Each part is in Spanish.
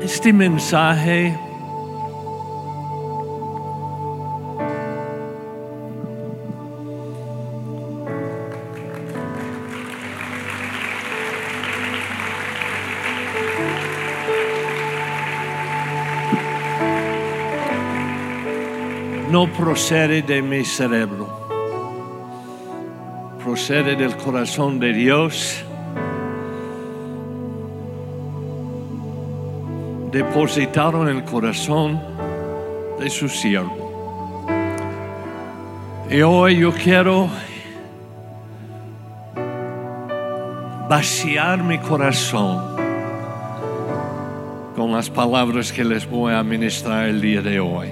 este mensaje no procede de mi cerebro, procede del corazón de Dios, depositado en el corazón de su siervo. Y hoy yo quiero vaciar mi corazón con las palabras que les voy a ministrar el día de hoy.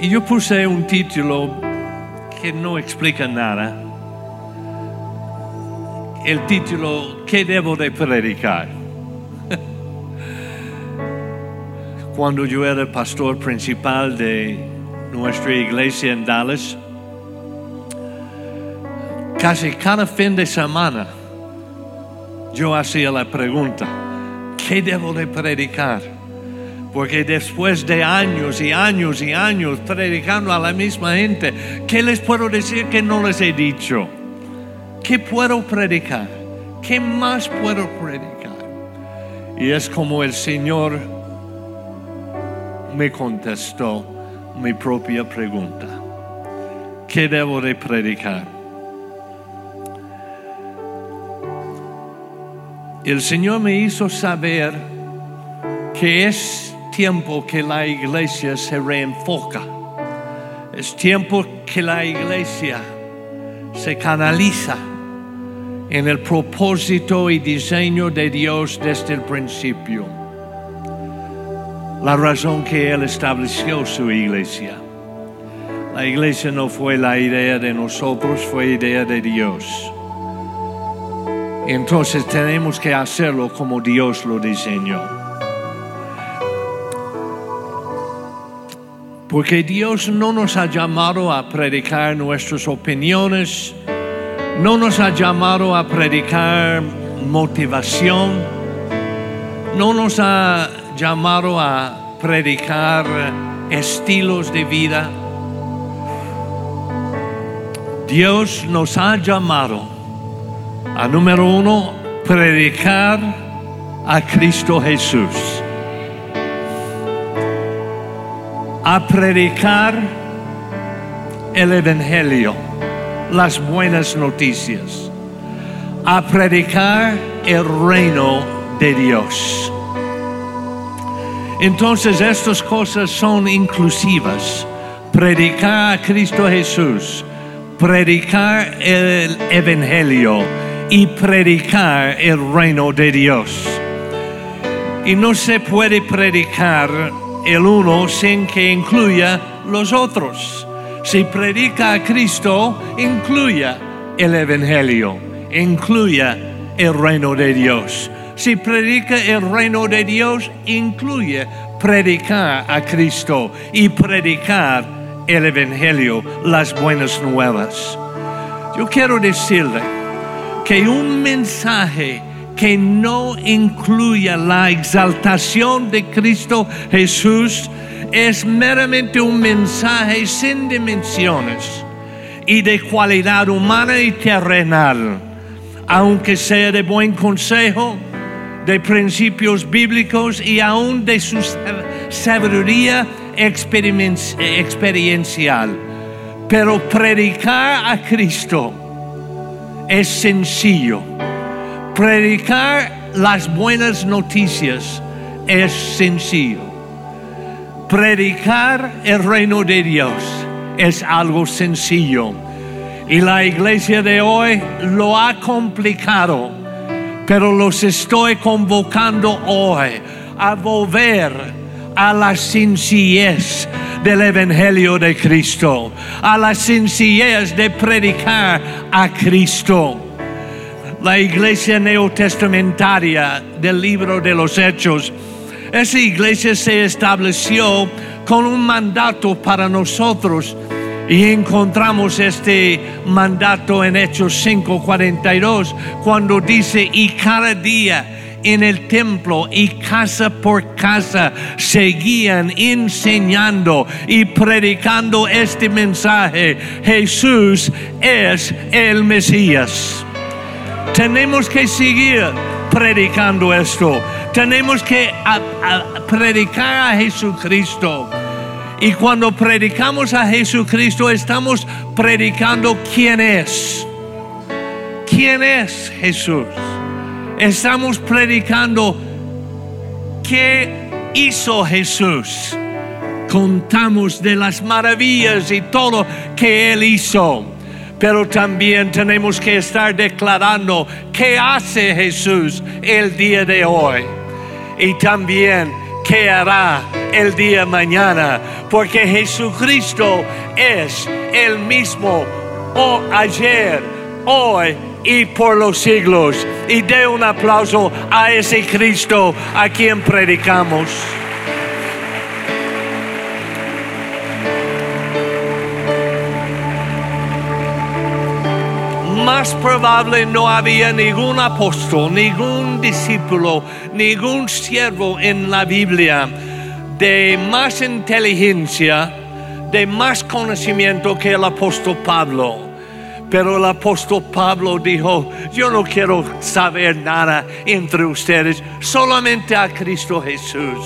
Y yo puse un título que no explica nada. El título, ¿qué debo de predicar? Cuando yo era pastor principal de nuestra iglesia en Dallas, casi cada fin de semana yo hacía la pregunta, ¿qué debo de predicar? Porque después de años y años y años predicando a la misma gente, ¿qué les puedo decir que no les he dicho? ¿Qué puedo predicar? ¿Qué más puedo predicar? Y es como el Señor me contestó mi propia pregunta. ¿Qué debo de predicar? El Señor me hizo saber que es tiempo que la iglesia se reenfoca. Es tiempo que la iglesia se canaliza en el propósito y diseño de Dios desde el principio. La razón que Él estableció su iglesia. La iglesia no fue la idea de nosotros, fue idea de Dios. Entonces tenemos que hacerlo como Dios lo diseñó. Porque Dios no nos ha llamado a predicar nuestras opiniones, no nos ha llamado a predicar motivación, no nos ha llamado a predicar estilos de vida. Dios nos ha llamado a número uno, predicar a Cristo Jesús. A predicar el Evangelio, las buenas noticias. A predicar el reino de Dios. Entonces estas cosas son inclusivas. Predicar a Cristo Jesús, predicar el Evangelio y predicar el reino de Dios. Y no se puede predicar el uno sin que incluya los otros. Si predica a Cristo, incluya el Evangelio, incluya el reino de Dios. Si predica el reino de Dios, incluye predicar a Cristo y predicar el Evangelio, las buenas nuevas. Yo quiero decirle que un mensaje que no incluya la exaltación de Cristo Jesús es meramente un mensaje sin dimensiones y de cualidad humana y terrenal, aunque sea de buen consejo, de principios bíblicos y aún de su sabiduría experiencial. Pero predicar a Cristo es sencillo. Predicar las buenas noticias es sencillo. Predicar el reino de Dios es algo sencillo. Y la iglesia de hoy lo ha complicado, pero los estoy convocando hoy a volver a la sencillez del Evangelio de Cristo, a la sencillez de predicar a Cristo. La iglesia neotestamentaria del libro de los Hechos, esa iglesia se estableció con un mandato para nosotros y encontramos este mandato en Hechos 5:42 cuando dice, y cada día en el templo y casa por casa seguían enseñando y predicando este mensaje. Jesús es el Mesías. Tenemos que seguir predicando esto. Tenemos que predicar a Jesucristo. Y cuando predicamos a Jesucristo estamos predicando quién es. ¿Quién es Jesús? Estamos predicando qué hizo Jesús. Contamos de las maravillas y todo que Él hizo. Pero también tenemos que estar declarando qué hace Jesús el día de hoy. Y también qué hará el día mañana. Porque Jesucristo es el mismo o ayer, hoy y por los siglos. Y dé un aplauso a ese Cristo a quien predicamos. Más probable no había ningún apóstol, ningún discípulo, ningún siervo en la Biblia de más inteligencia, de más conocimiento que el apóstol Pablo. Pero el apóstol Pablo dijo, yo no quiero saber nada entre ustedes, solamente a Cristo Jesús.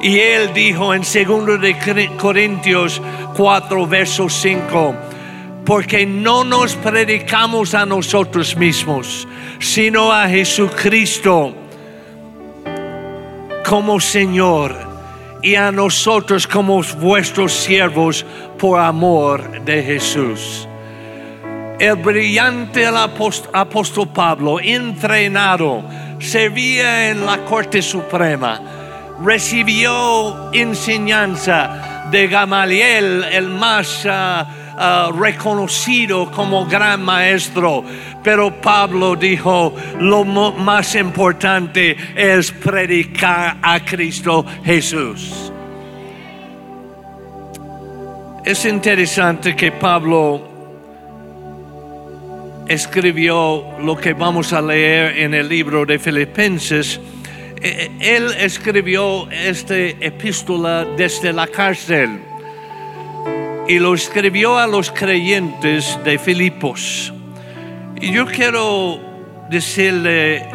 Y él dijo en 2 de Corintios 4, verso 5, porque no nos predicamos a nosotros mismos, sino a Jesucristo como Señor y a nosotros como vuestros siervos por amor de Jesús. El brillante apóstol Pablo, entrenado, servía en la Corte Suprema, recibió enseñanza de Gamaliel, el más ah, ah, reconocido como gran maestro, pero Pablo dijo, lo más importante es predicar a Cristo Jesús. Es interesante que Pablo escribió lo que vamos a leer en el libro de Filipenses, eh, él escribió esta epístola desde la cárcel y lo escribió a los creyentes de Filipos. Y yo quiero decirle,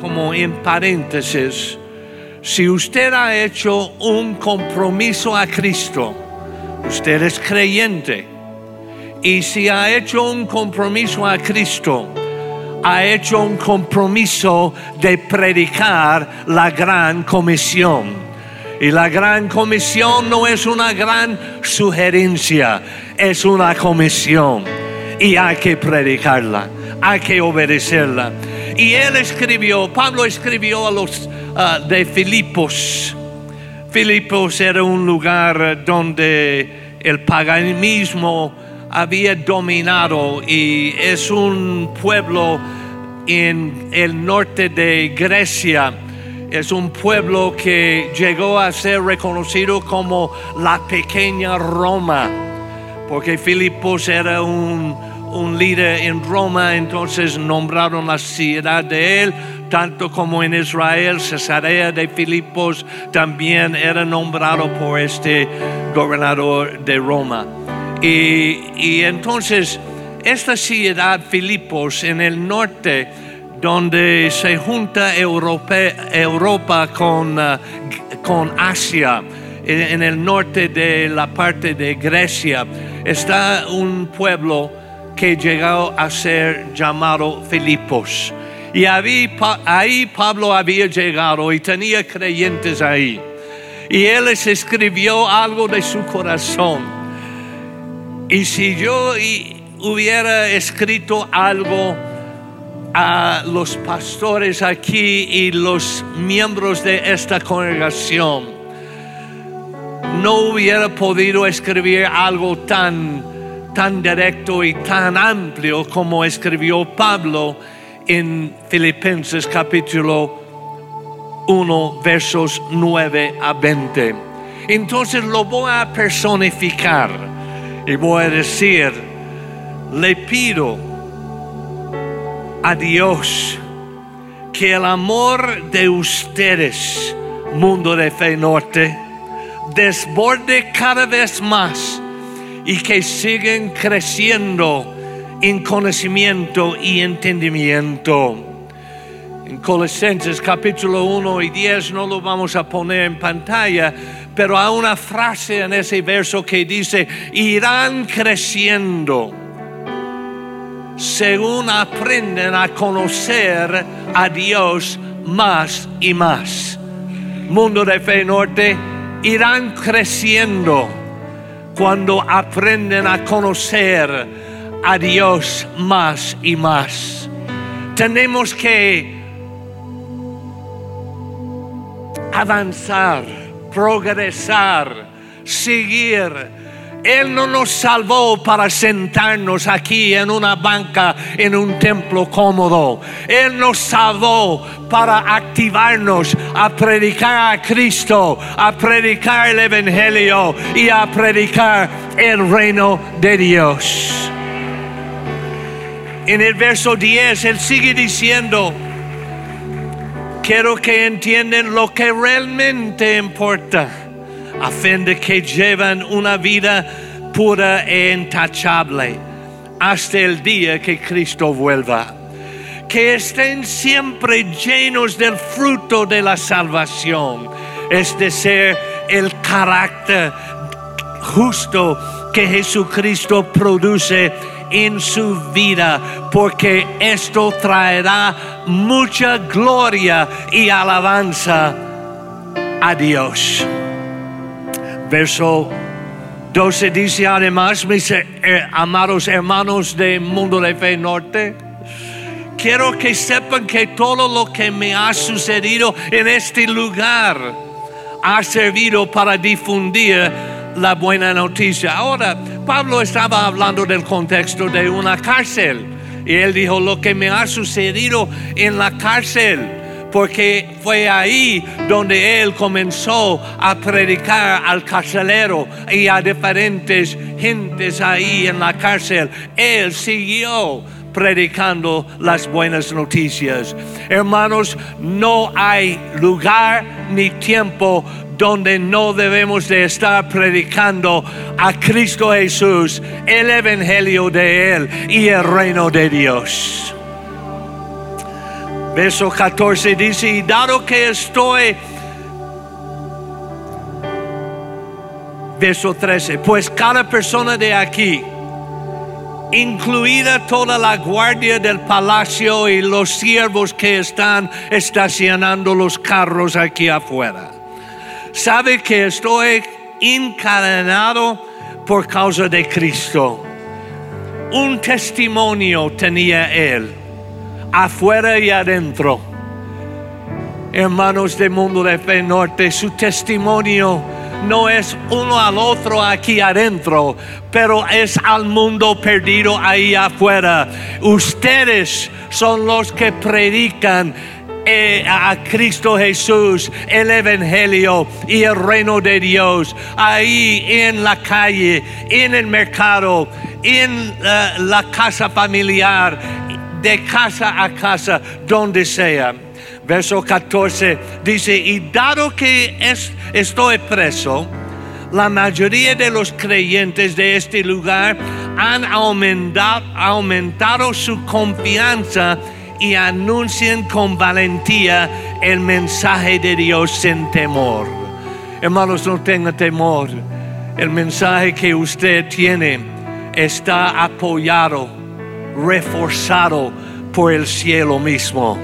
como en paréntesis, si usted ha hecho un compromiso a Cristo, usted es creyente y si ha hecho un compromiso a Cristo, ha hecho un compromiso de predicar la gran comisión. Y la gran comisión no es una gran sugerencia, es una comisión. Y hay que predicarla, hay que obedecerla. Y él escribió, Pablo escribió a los ah, de Filipos. Filipos era un lugar donde el paganismo había dominado y es un pueblo en el norte de Grecia. Es un pueblo que llegó a ser reconocido como la pequeña Roma, porque Filipos era un, un líder en Roma, entonces nombraron la ciudad de él, tanto como en Israel, Cesarea de Filipos también era nombrado por este gobernador de Roma. Y, entonces, esta ciudad Filipos en el norte, donde se junta Europa, con, uh, con Asia, en el norte de la parte de Grecia, está un pueblo que llegó a ser llamado Filipos. Y ahí Pablo había llegado y tenía creyentes ahí. Y él les escribió algo de su corazón. Y si yo hubiera escrito algo a los pastores aquí y los miembros de esta congregación, no hubiera podido escribir algo tan, tan directo y tan amplio como escribió Pablo en Filipenses capítulo 1 versos 9 a 20. Entonces lo voy a personificar y voy a decir, le pido a Dios que el amor de ustedes, mundo de fe norte, desborde cada vez más y que siguen creciendo en conocimiento y entendimiento. En Colosenses capítulo 1 y 10 no lo vamos a poner en pantalla, pero hay una frase en ese verso que dice, irán creciendo según aprenden a conocer a Dios más y más. Mundo de Fe Norte, irán creciendo cuando aprenden a conocer a Dios más y más. Tenemos que avanzar, progresar, seguir. Él no nos salvó para sentarnos aquí en una banca en un templo cómodo. Él nos salvó para activarnos a predicar a Cristo, a predicar el Evangelio y a predicar el reino de Dios. En el verso 10 Él sigue diciendo, quiero que entiendan lo que realmente importa, a fin de que lleven una vida pura e intachable hasta el día que Cristo vuelva. Que estén siempre llenos del fruto de la salvación, es decir, el carácter justo que Jesucristo produce en su vida, porque esto traerá mucha gloria y alabanza a Dios. Verso 12 dice además, mis eh, amados hermanos del mundo de fe norte, quiero que sepan que todo lo que me ha sucedido en este lugar ha servido para difundir la buena noticia. Ahora, Pablo estaba hablando del contexto de una cárcel. Y él dijo, lo que me ha sucedido en la cárcel, porque fue ahí donde él comenzó a predicar al carcelero y a diferentes gentes ahí en la cárcel. Él siguió predicando las buenas noticias. Hermanos, no hay lugar ni tiempo donde no debemos de estar predicando a Cristo Jesús, el Evangelio de Él y el reino de Dios. Verso 14 dice, y dado que estoy, verso 13, pues cada persona de aquí, incluida toda la guardia del palacio y los siervos que están estacionando los carros aquí afuera sabe que estoy encadenado por causa de Cristo. Un testimonio tenía él, afuera y adentro. Hermanos del mundo de fe norte, su testimonio no es uno al otro aquí adentro, pero es al mundo perdido ahí afuera. Ustedes son los que predican eh, a Cristo Jesús, el Evangelio y el reino de Dios, ahí en la calle, en el mercado, en eh, la casa familiar, de casa a casa, donde sea. Verso 14 dice, y dado que estoy preso, la mayoría de los creyentes de este lugar han aumentado, aumentado su confianza y anuncien con valentía el mensaje de Dios sin temor. Hermanos, no tengan temor. El mensaje que usted tiene está apoyado, reforzado por el cielo mismo.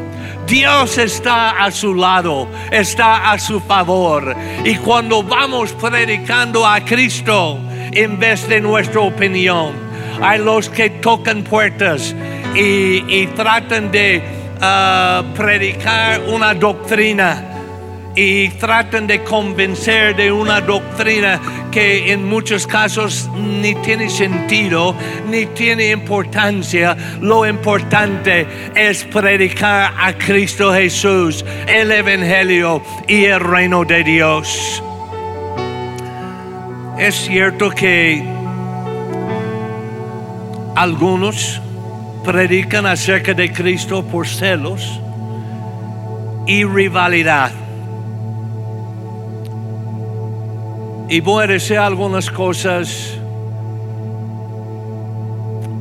Dios está a su lado, está a su favor. Y cuando vamos predicando a Cristo en vez de nuestra opinión, hay los que tocan puertas y, tratan de ah, predicar una doctrina y tratan de convencer de una doctrina que en muchos casos ni tiene sentido ni tiene importancia. Lo importante es predicar a Cristo Jesús, el Evangelio y el reino de Dios. Es cierto que algunos predican acerca de Cristo por celos y rivalidad. Y decir algunas cosas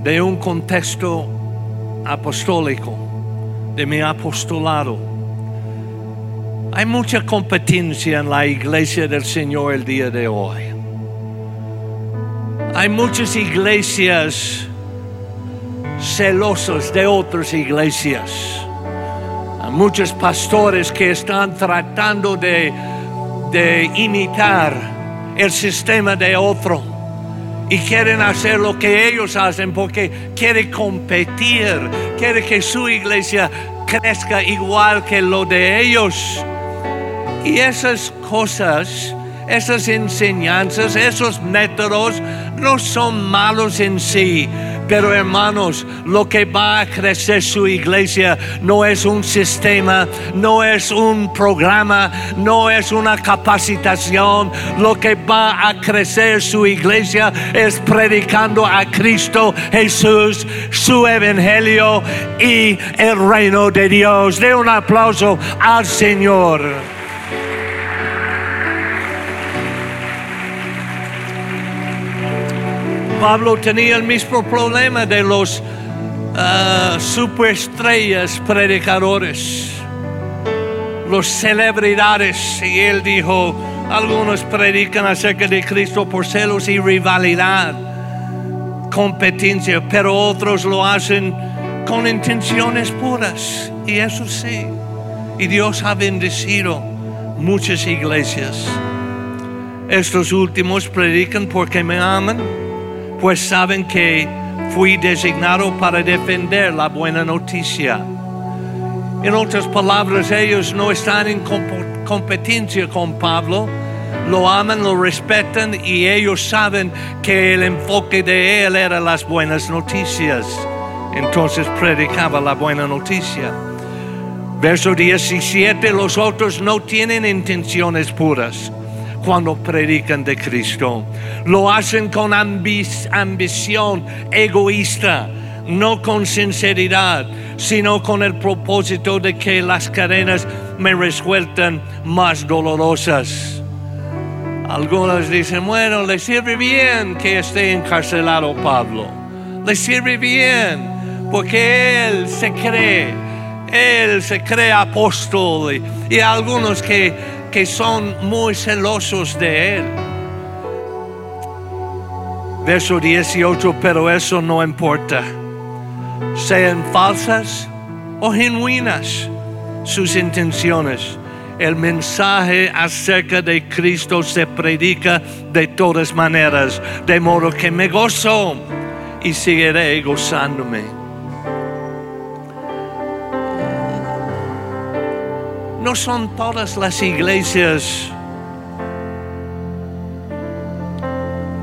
de un contexto apostólico, de mi apostolado. Hay mucha competencia en la iglesia del Señor el día de hoy. Hay muchas iglesias celosas de otras iglesias. Hay muchos pastores que están tratando de imitar el sistema de otro y quieren hacer lo que ellos hacen porque quieren competir, quieren que su iglesia crezca igual que lo de ellos. Y esas cosas, esas enseñanzas, esos métodos no son malos en sí. Pero hermanos, lo que va a crecer su iglesia no es un sistema, no es un programa, no es una capacitación. Lo que va a crecer su iglesia es predicando a Cristo Jesús, su evangelio y el reino de Dios. De un aplauso al Señor. Pablo tenía el mismo problema de los uh, superestrellas predicadores, los celebridades. Y él dijo, algunos predican acerca de Cristo por celos y rivalidad, competencia, pero otros lo hacen con intenciones puras. Y eso sí. Y Dios ha bendecido muchas iglesias. Estos últimos predican porque me aman pues saben que fui designado para defender la buena noticia. En otras palabras, ellos no están en competencia con Pablo, lo aman, lo respetan y ellos saben que el enfoque de él era las buenas noticias. Entonces predicaba la buena noticia. Verso 17, los otros no tienen intenciones puras cuando predican de Cristo. Lo hacen con ambición egoísta, no con sinceridad, sino con el propósito de que las cadenas me resulten más dolorosas. Algunos dicen, bueno, le sirve bien que esté encarcelado Pablo. Le sirve bien porque él se cree, él se cree apóstol. Y, y algunos que que son muy celosos de Él. Verso 18, pero eso no importa. Sean falsas o genuinas sus intenciones. El mensaje acerca de Cristo se predica de todas maneras, de modo que me gozo y seguiré gozándome. No son todas las iglesias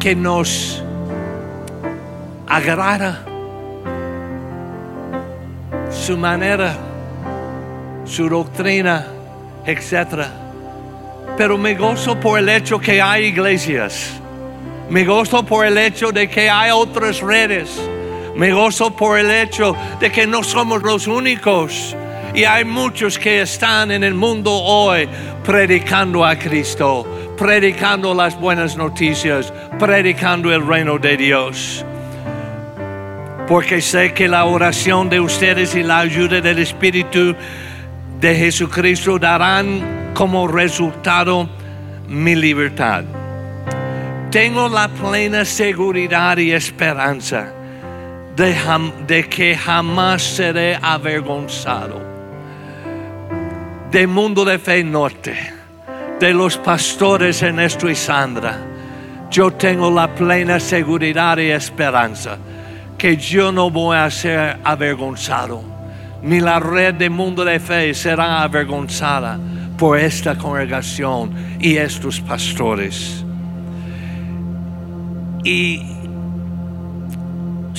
que nos agrada su manera, su doctrina, etc. Pero me gozo por el hecho que hay iglesias. Me gozo por el hecho de que hay otras redes. Me gozo por el hecho de que no somos los únicos y hay muchos que están en el mundo hoy predicando a Cristo, predicando las buenas noticias, predicando el reino de Dios. Porque sé que la oración de ustedes y la ayuda del Espíritu de Jesucristo darán como resultado mi libertad. Tengo la plena seguridad y esperanza de, que jamás seré avergonzado del mundo de fe norte, de los pastores Ernesto y Sandra, yo tengo la plena seguridad y esperanza que yo no voy a ser avergonzado, ni la red de mundo de fe será avergonzada por esta congregación y estos pastores. Y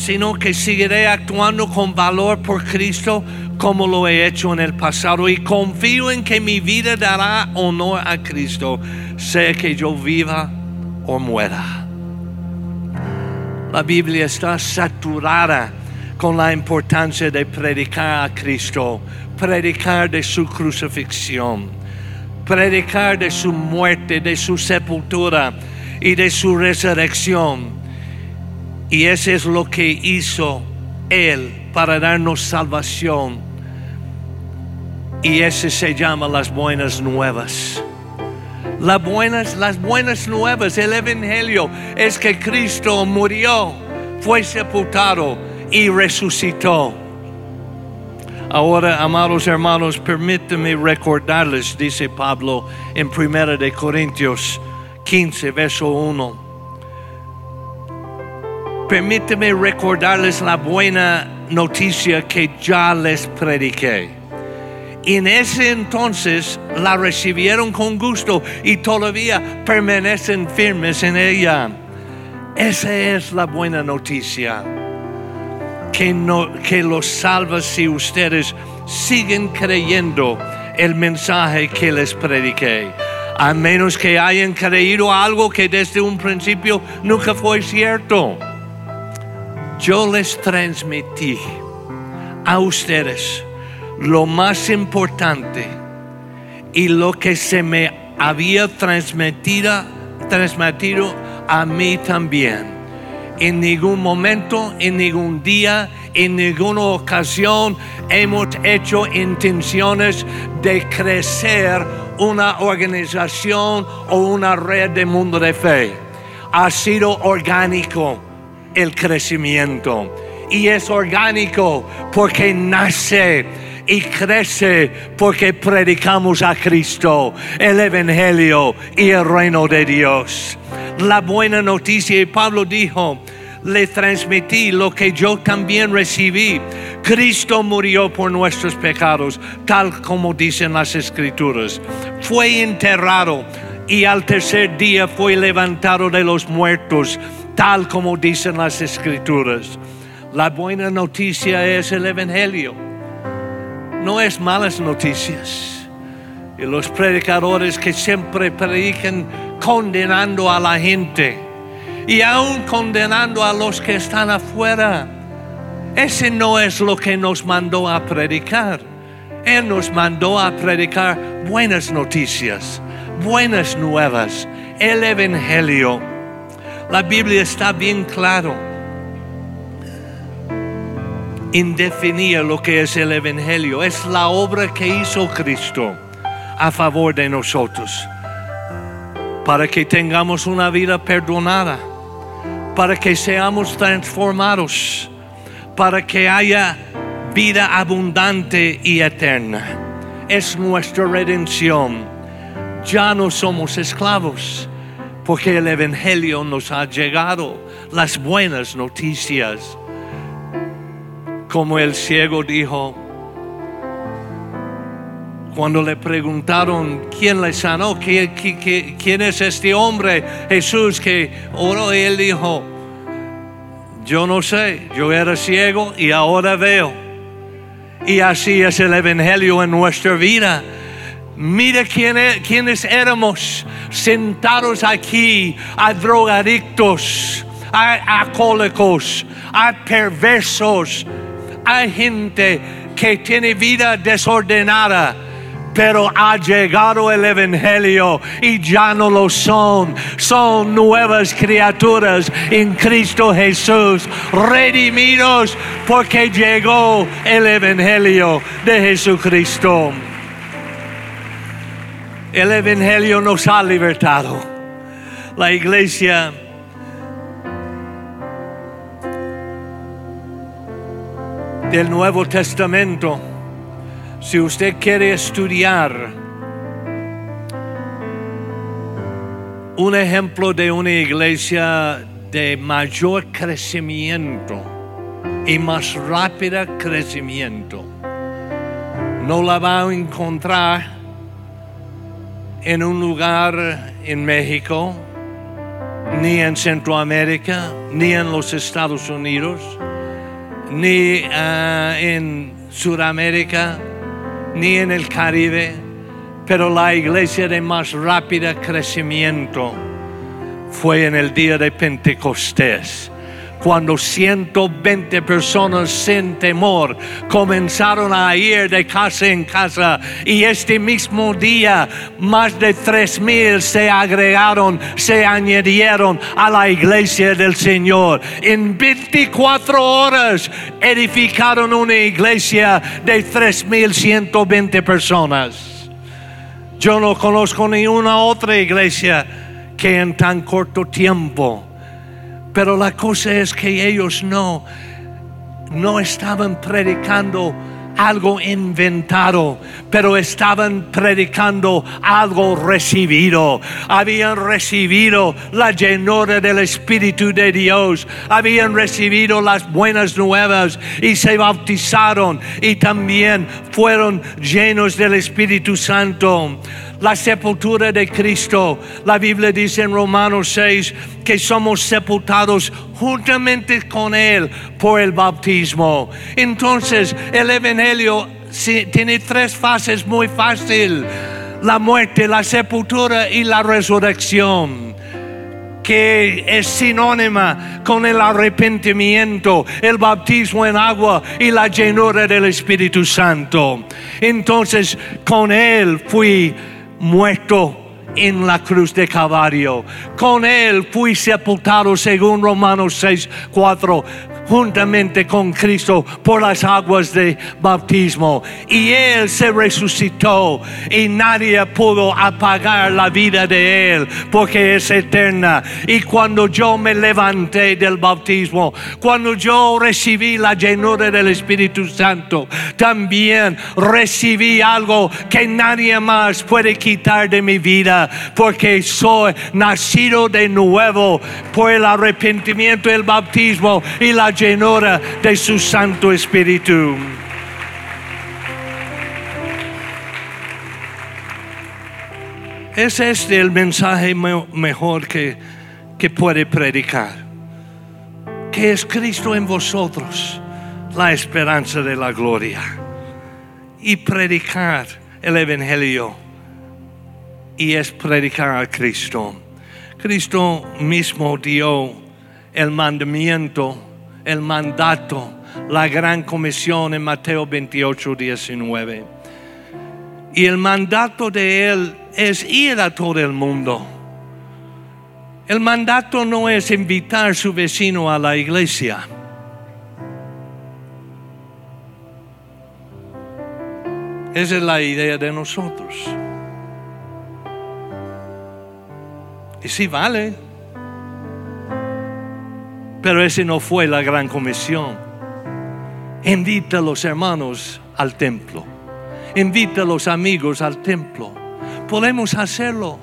sino que seguiré actuando con valor por Cristo como lo he hecho en el pasado y confío en que mi vida dará honor a Cristo, sea que yo viva o muera. La Biblia está saturada con la importancia de predicar a Cristo, predicar de su crucifixión, predicar de su muerte, de su sepultura y de su resurrección. Y eso es lo que hizo Él para darnos salvación. Y ese se llama las buenas nuevas. Las buenas, las buenas nuevas, el Evangelio es que Cristo murió, fue sepultado y resucitó. Ahora, amados hermanos, permíteme recordarles, dice Pablo en 1 de Corintios 15, verso 1. Permíteme recordarles la buena noticia que ya les prediqué. En ese entonces la recibieron con gusto y todavía permanecen firmes en ella. Esa es la buena noticia que, no, que los salva si ustedes siguen creyendo el mensaje que les prediqué. A menos que hayan creído algo que desde un principio nunca fue cierto. Yo les transmití a ustedes lo más importante y lo que se me había transmitido, transmitido a mí también. En ningún momento, en ningún día, en ninguna ocasión hemos hecho intenciones de crecer una organización o una red de mundo de fe. Ha sido orgánico el crecimiento. Y es orgánico porque nace y crece porque predicamos a Cristo, el Evangelio y el reino de Dios. La buena noticia, y Pablo dijo, le transmití lo que yo también recibí. Cristo murió por nuestros pecados, tal como dicen las escrituras. Fue enterrado y al tercer día fue levantado de los muertos, tal como dicen las escrituras. La buena noticia es el Evangelio no es malas noticias. Y los predicadores que siempre predican condenando a la gente y aún condenando a los que están afuera. Ese no es lo que nos mandó a predicar. Él nos mandó a predicar buenas noticias, buenas nuevas, el Evangelio. La Biblia está bien claro indefinir lo que es el Evangelio. Es la obra que hizo Cristo a favor de nosotros. Para que tengamos una vida perdonada. Para que seamos transformados. Para que haya vida abundante y eterna. Es nuestra redención. Ya no somos esclavos. Porque el Evangelio nos ha llegado. Las buenas noticias como el ciego dijo, cuando le preguntaron quién le sanó, ¿Quién, es este hombre, Jesús, que oró, y él dijo, yo no sé, yo era ciego y ahora veo. Y así es el Evangelio en nuestra vida. Mira quién e, quiénes éramos sentados aquí, a drogadictos, a alcohólicos, a perversos, hay gente que tiene vida desordenada pero ha llegado el Evangelio y ya no lo son. Son nuevas criaturas en Cristo Jesús, redimidos porque llegó el Evangelio de Jesucristo. El Evangelio nos ha libertado. La iglesia del Nuevo Testamento, si usted quiere estudiar un ejemplo de una iglesia de mayor crecimiento y más rápido crecimiento, no la va a encontrar en un lugar en México, ni en Centroamérica, ni en los Estados Unidos ni ah, en Sudamérica, ni en el Caribe, pero la iglesia de más rápido crecimiento fue en el día de Pentecostés, cuando 120 personas sin temor comenzaron a ir de casa en casa y este mismo día más de tres mil se agregaron, se añadieron a la iglesia del Señor. En 24 horas edificaron una iglesia de 3.120 personas. Yo no conozco ni una otra iglesia que en tan corto tiempo pero la cosa es que ellos no, no estaban predicando algo inventado, pero estaban predicando algo recibido. Habían recibido la llenura del Espíritu de Dios, habían recibido las buenas nuevas y se bautizaron y también fueron llenos del Espíritu Santo la sepultura de Cristo. La Biblia dice en Romanos 6 que somos sepultados juntamente con Él por el bautismo. Entonces, el Evangelio tiene tres fases muy fácil. La muerte, la sepultura y la resurrección que es sinónima con el arrepentimiento, el bautismo en agua y la llenura del Espíritu Santo. Entonces, con Él fui muerto en la cruz de Calvario. Con él fui sepultado según Romanos 6, 4 juntamente con Cristo por las aguas de bautismo. Y Él se resucitó y nadie pudo apagar la vida de Él porque es eterna. Y cuando yo me levanté del bautismo, cuando yo recibí la llenura del Espíritu Santo, también recibí algo que nadie más puede quitar de mi vida porque soy nacido de nuevo por el arrepentimiento, el bautismo y la llenura de su Santo Espíritu. Es este el mensaje mejor que, que puede predicar. Que es Cristo en vosotros, la esperanza de la gloria. Y predicar el Evangelio. Y es predicar a Cristo. Cristo mismo dio el mandamiento el mandato, la gran comisión en Mateo 28, 19. Y el mandato de Él es ir a todo el mundo. El mandato no es invitar a su vecino a la iglesia. Esa es la idea de nosotros. Y si vale. Pero ese no fue la gran comisión. Invita a los hermanos al templo. Invita a los amigos al templo. Podemos hacerlo.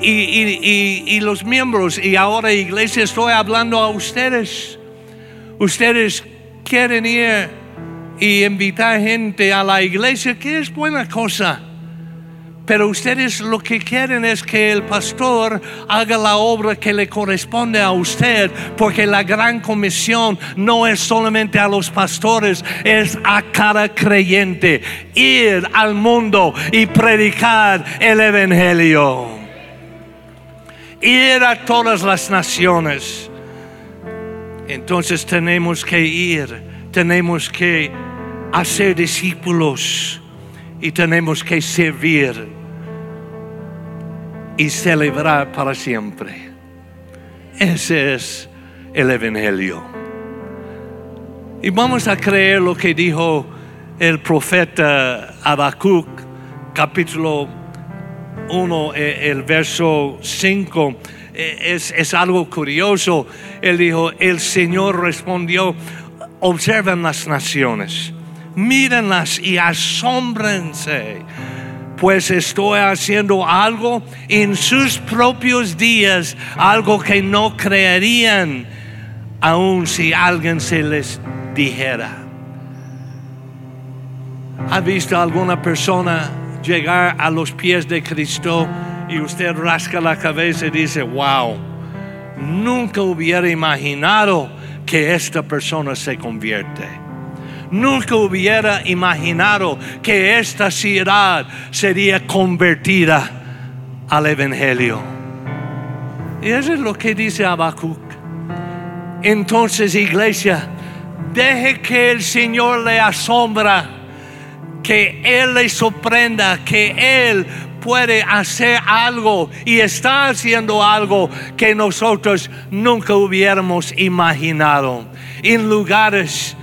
Y, los miembros, y ahora iglesia, estoy hablando a ustedes. Ustedes quieren ir y invitar gente a la iglesia, que es buena cosa. Pero ustedes lo que quieren es que el pastor haga la obra que le corresponde a usted, porque la gran comisión no es solamente a los pastores, es a cada creyente. Ir al mundo y predicar el Evangelio. Ir a todas las naciones. Entonces tenemos que ir, tenemos que hacer discípulos y tenemos que servir y celebrar para siempre. Ese es el Evangelio. Y vamos a creer lo que dijo el profeta Habacuc, capítulo 1, eh, el verso 5. Eh, es, es algo curioso. Él dijo, el Señor respondió, observen las naciones, mírenlas y asómbrense pues estoy haciendo algo en sus propios días, algo que no creerían aun si alguien se les dijera. ¿Ha visto alguna persona llegar a los pies de Cristo y usted rasca la cabeza y dice, wow, nunca hubiera imaginado que esta persona se convierte? Nunca hubiera imaginado que esta ciudad sería convertida al Evangelio. Y eso es lo que dice Habacuc. Entonces, iglesia, deje que el Señor le asombra, que Él le sorprenda, que Él puede hacer algo y está haciendo algo que nosotros nunca hubiéramos imaginado. En lugares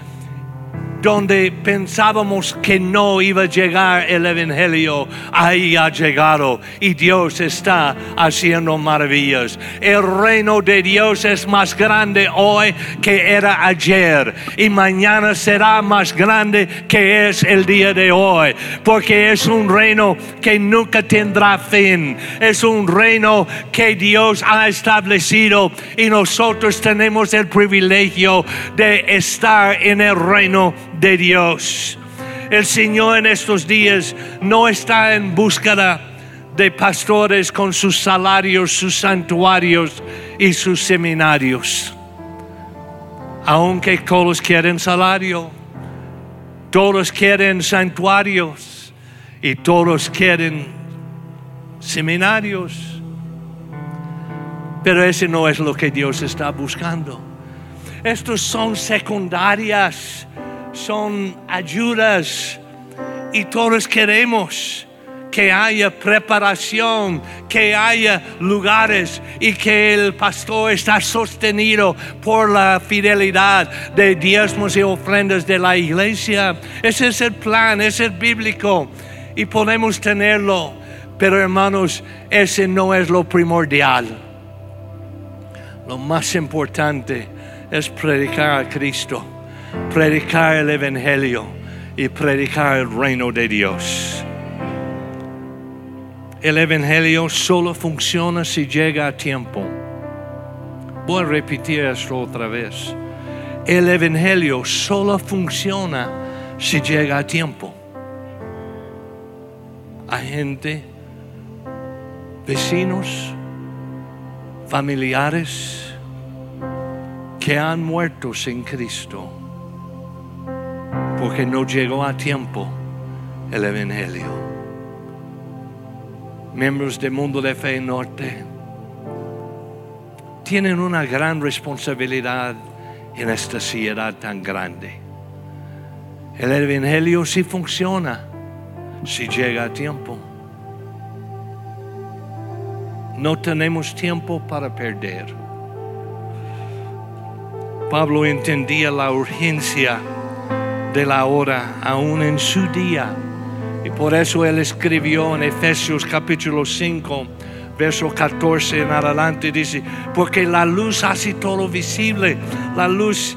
donde pensábamos que no iba a llegar el Evangelio, ahí ha llegado y Dios está haciendo maravillas. El reino de Dios es más grande hoy que era ayer y mañana será más grande que es el día de hoy, porque es un reino que nunca tendrá fin, es un reino que Dios ha establecido y nosotros tenemos el privilegio de estar en el reino de Dios. El Señor en estos días no está en búsqueda de pastores con sus salarios, sus santuarios y sus seminarios. Aunque todos quieren salario, todos quieren santuarios y todos quieren seminarios. Pero ese no es lo que Dios está buscando. Estos son secundarias son ayudas y todos queremos que haya preparación, que haya lugares y que el pastor está sostenido por la fidelidad de diezmos y ofrendas de la iglesia. Ese es el plan, ese es bíblico y podemos tenerlo, pero hermanos, ese no es lo primordial. Lo más importante es predicar a Cristo predicar el Evangelio y predicar el reino de Dios. El Evangelio solo funciona si llega a tiempo. Voy a repetir esto otra vez. El Evangelio solo funciona si llega a tiempo. A gente, vecinos, familiares que han muerto sin Cristo porque no llegó a tiempo el Evangelio. Miembros del mundo de fe norte tienen una gran responsabilidad en esta ciudad tan grande. El Evangelio sí funciona si llega a tiempo. No tenemos tiempo para perder. Pablo entendía la urgencia de la hora, aún en su día. Y por eso él escribió en Efesios capítulo 5, verso 14 en adelante, dice, porque la luz hace todo visible, la luz,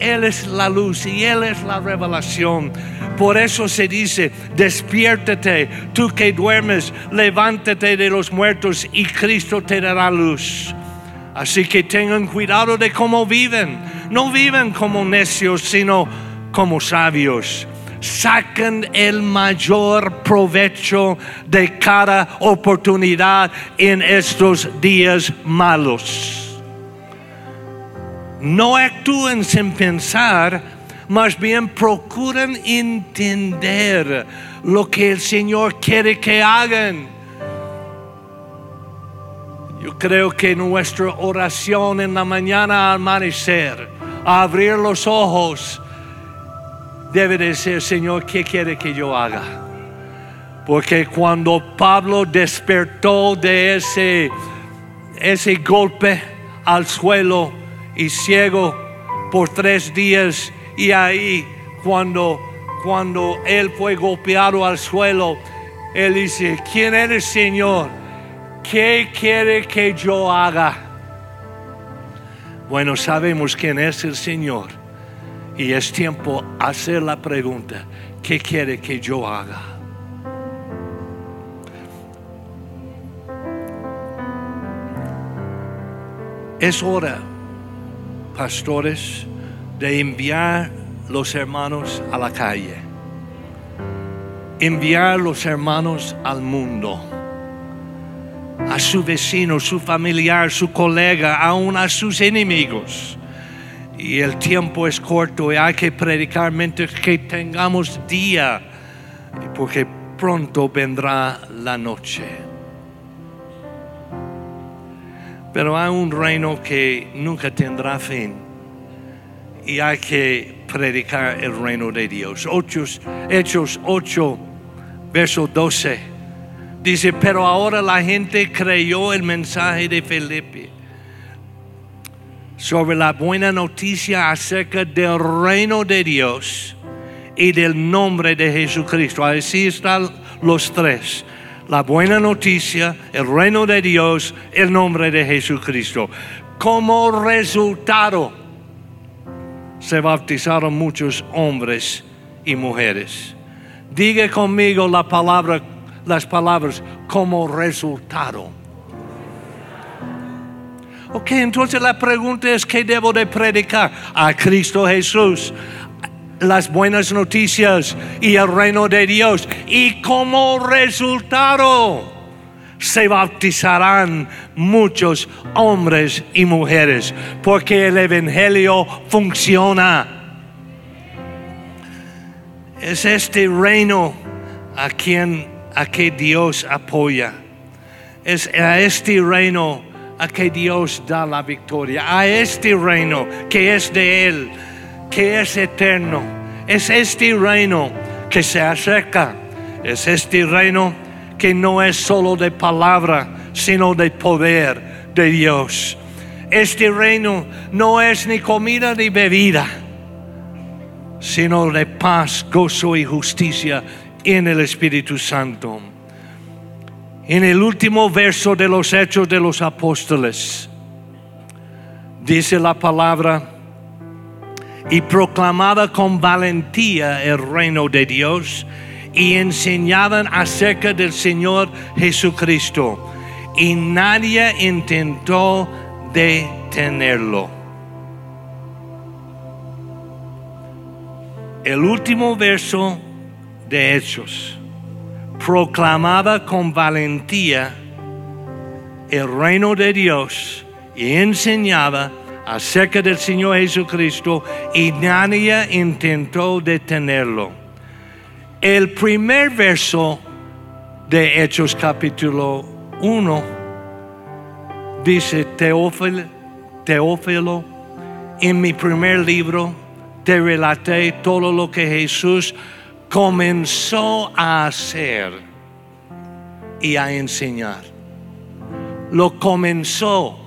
Él es la luz y Él es la revelación. Por eso se dice, despiértate, tú que duermes, levántate de los muertos y Cristo te dará luz. Así que tengan cuidado de cómo viven. No viven como necios, sino como sabios. Saquen el mayor provecho de cada oportunidad en estos días malos. No actúen sin pensar, más bien procuren entender lo que el Señor quiere que hagan yo creo que nuestra oración en la mañana al amanecer, abrir los ojos, debe de ser, Señor, ¿qué quiere que yo haga? Porque cuando Pablo despertó de ese, ese golpe al suelo y ciego por tres días, y ahí cuando, cuando él fue golpeado al suelo, él dice, ¿quién eres, Señor? ¿Qué quiere que yo haga? Bueno, sabemos quién es el Señor y es tiempo hacer la pregunta, ¿qué quiere que yo haga? Es hora, pastores, de enviar los hermanos a la calle, enviar los hermanos al mundo a su vecino, su familiar, su colega, aún a sus enemigos. Y el tiempo es corto y hay que predicar mientras que tengamos día, porque pronto vendrá la noche. Pero hay un reino que nunca tendrá fin. Y hay que predicar el reino de Dios. Hechos 8, verso 12. Dice, pero ahora la gente creyó el mensaje de Felipe sobre la buena noticia acerca del reino de Dios y del nombre de Jesucristo. Así están los tres. La buena noticia, el reino de Dios, el nombre de Jesucristo. Como resultado, se bautizaron muchos hombres y mujeres. Diga conmigo la palabra, las palabras como resultado. Ok, entonces la pregunta es, ¿qué debo de predicar? A Cristo Jesús, las buenas noticias y el reino de Dios. Y como resultado se bautizarán muchos hombres y mujeres, porque el Evangelio funciona. Es este reino a quien a que Dios apoya. Es a este reino a que Dios da la victoria. A este reino que es de Él, que es eterno. Es este reino que se acerca. Es este reino que no es solo de palabra, sino de poder de Dios. Este reino no es ni comida ni bebida, sino de paz, gozo y justicia en el Espíritu Santo. En el último verso de los Hechos de los Apóstoles, dice la palabra, y proclamaba con valentía el reino de Dios y enseñaban acerca del Señor Jesucristo. Y nadie intentó detenerlo. El último verso de Hechos proclamaba con valentía el reino de Dios y enseñaba acerca del Señor Jesucristo y nadie intentó detenerlo. El primer verso de Hechos capítulo 1 dice, Teófilo, Teófilo, en mi primer libro te relaté todo lo que Jesús comenzó a hacer y a enseñar. Lo comenzó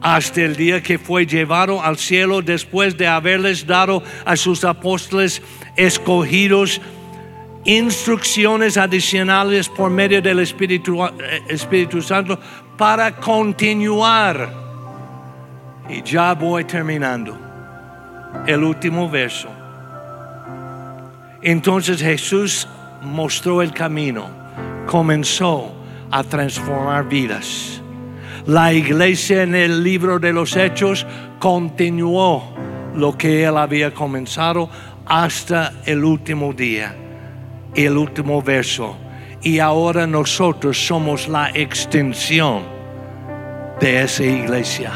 hasta el día que fue llevado al cielo después de haberles dado a sus apóstoles escogidos instrucciones adicionales por medio del Espíritu, eh, Espíritu Santo para continuar. Y ya voy terminando. El último verso. Entonces Jesús mostró el camino, comenzó a transformar vidas. La iglesia en el libro de los hechos continuó lo que él había comenzado hasta el último día, el último verso. Y ahora nosotros somos la extensión de esa iglesia.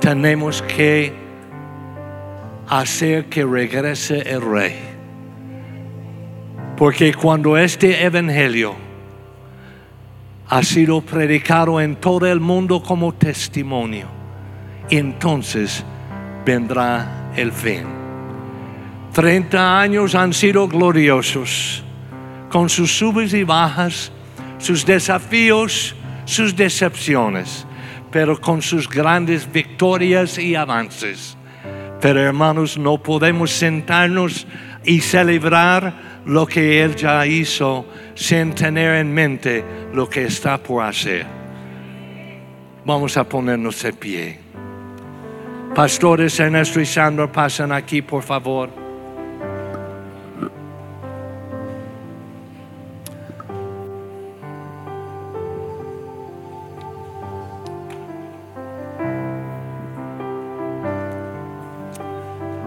Tenemos que hacer que regrese el rey porque cuando este evangelio ha sido predicado en todo el mundo como testimonio, entonces vendrá el fin. Treinta años han sido gloriosos, con sus subes y bajas, sus desafíos, sus decepciones, pero con sus grandes victorias y avances. Pero hermanos, no podemos sentarnos y celebrar lo que Él ya hizo sin tener en mente lo que está por hacer. Vamos a ponernos de pie. Pastores Ernesto y Sandro, pasan aquí, por favor.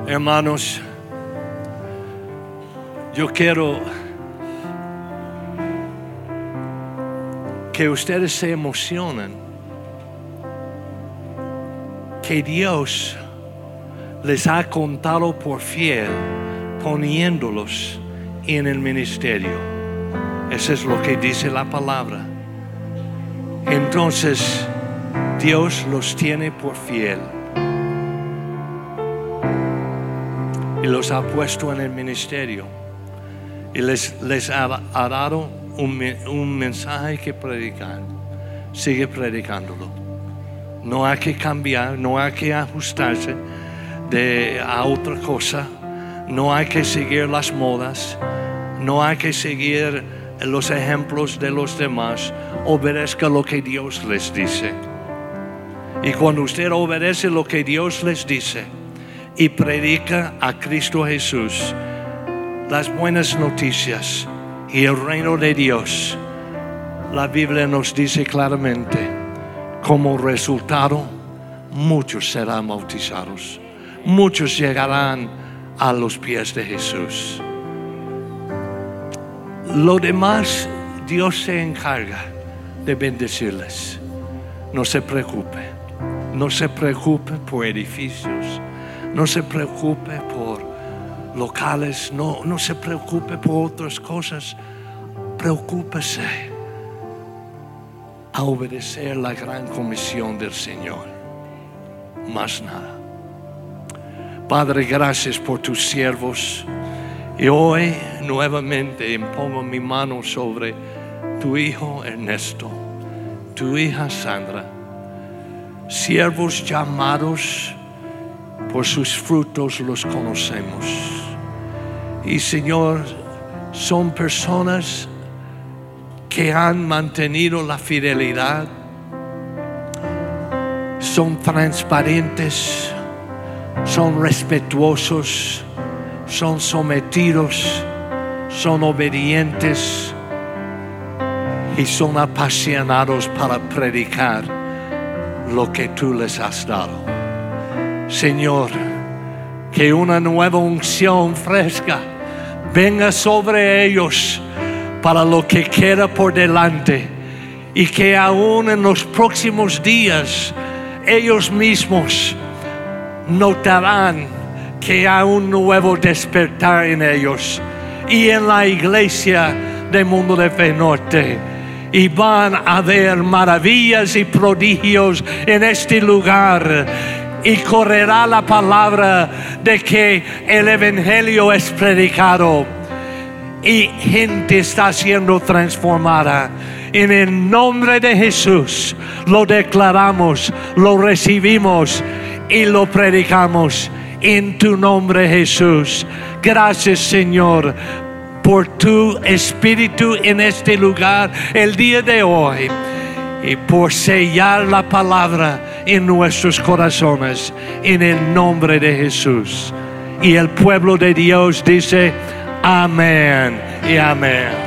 Hermanos, yo quiero que ustedes se emocionen, que Dios les ha contado por fiel poniéndolos en el ministerio. Eso es lo que dice la palabra. entonces Dios los tiene por fiel y los ha puesto en el ministerio y les, les ha, dado un, un mensaje que predicar. Sigue predicándolo. No hay que cambiar, no hay que ajustarse a otra cosa, no hay que seguir las modas, no hay que seguir los ejemplos de los demás. Obedezca lo que Dios les dice. Y cuando usted obedece lo que Dios les dice y predica a Cristo Jesús, las buenas noticias y el reino de Dios, la Biblia nos dice claramente, como resultado, muchos serán bautizados, muchos llegarán a los pies de Jesús. Lo demás, Dios se encarga de bendecirles. No se preocupe, no se preocupe por edificios, no se preocupe por locales, no, no se preocupe por otras cosas. Preocúpese a obedecer la gran comisión del Señor. Más nada. Padre, gracias por tus siervos. Y hoy nuevamente impongo mi mano sobre tu hijo Ernesto, tu hija Sandra, siervos llamados por sus frutos los conocemos. Y Señor, son personas que han mantenido la fidelidad, son transparentes, son respetuosos, son sometidos, son obedientes y son apasionados para predicar lo que tú les has dado. Señor, que una nueva unción fresca venga sobre ellos para lo que queda por delante y que aún en los próximos días ellos mismos notarán que hay un nuevo despertar en ellos y en la iglesia del mundo de fe norte. Y van a ver maravillas y prodigios en este lugar. Y correrá la palabra de que el Evangelio es predicado. Y gente está siendo transformada. En el nombre de Jesús lo declaramos, lo recibimos y lo predicamos en tu nombre Jesús. Gracias Señor por tu espíritu en este lugar el día de hoy y por sellar la palabra en nuestros corazones en el nombre de Jesús. Y el pueblo de Dios dice amén y amén.